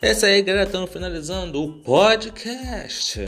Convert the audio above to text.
É isso aí, galera. Estamos finalizando o podcast.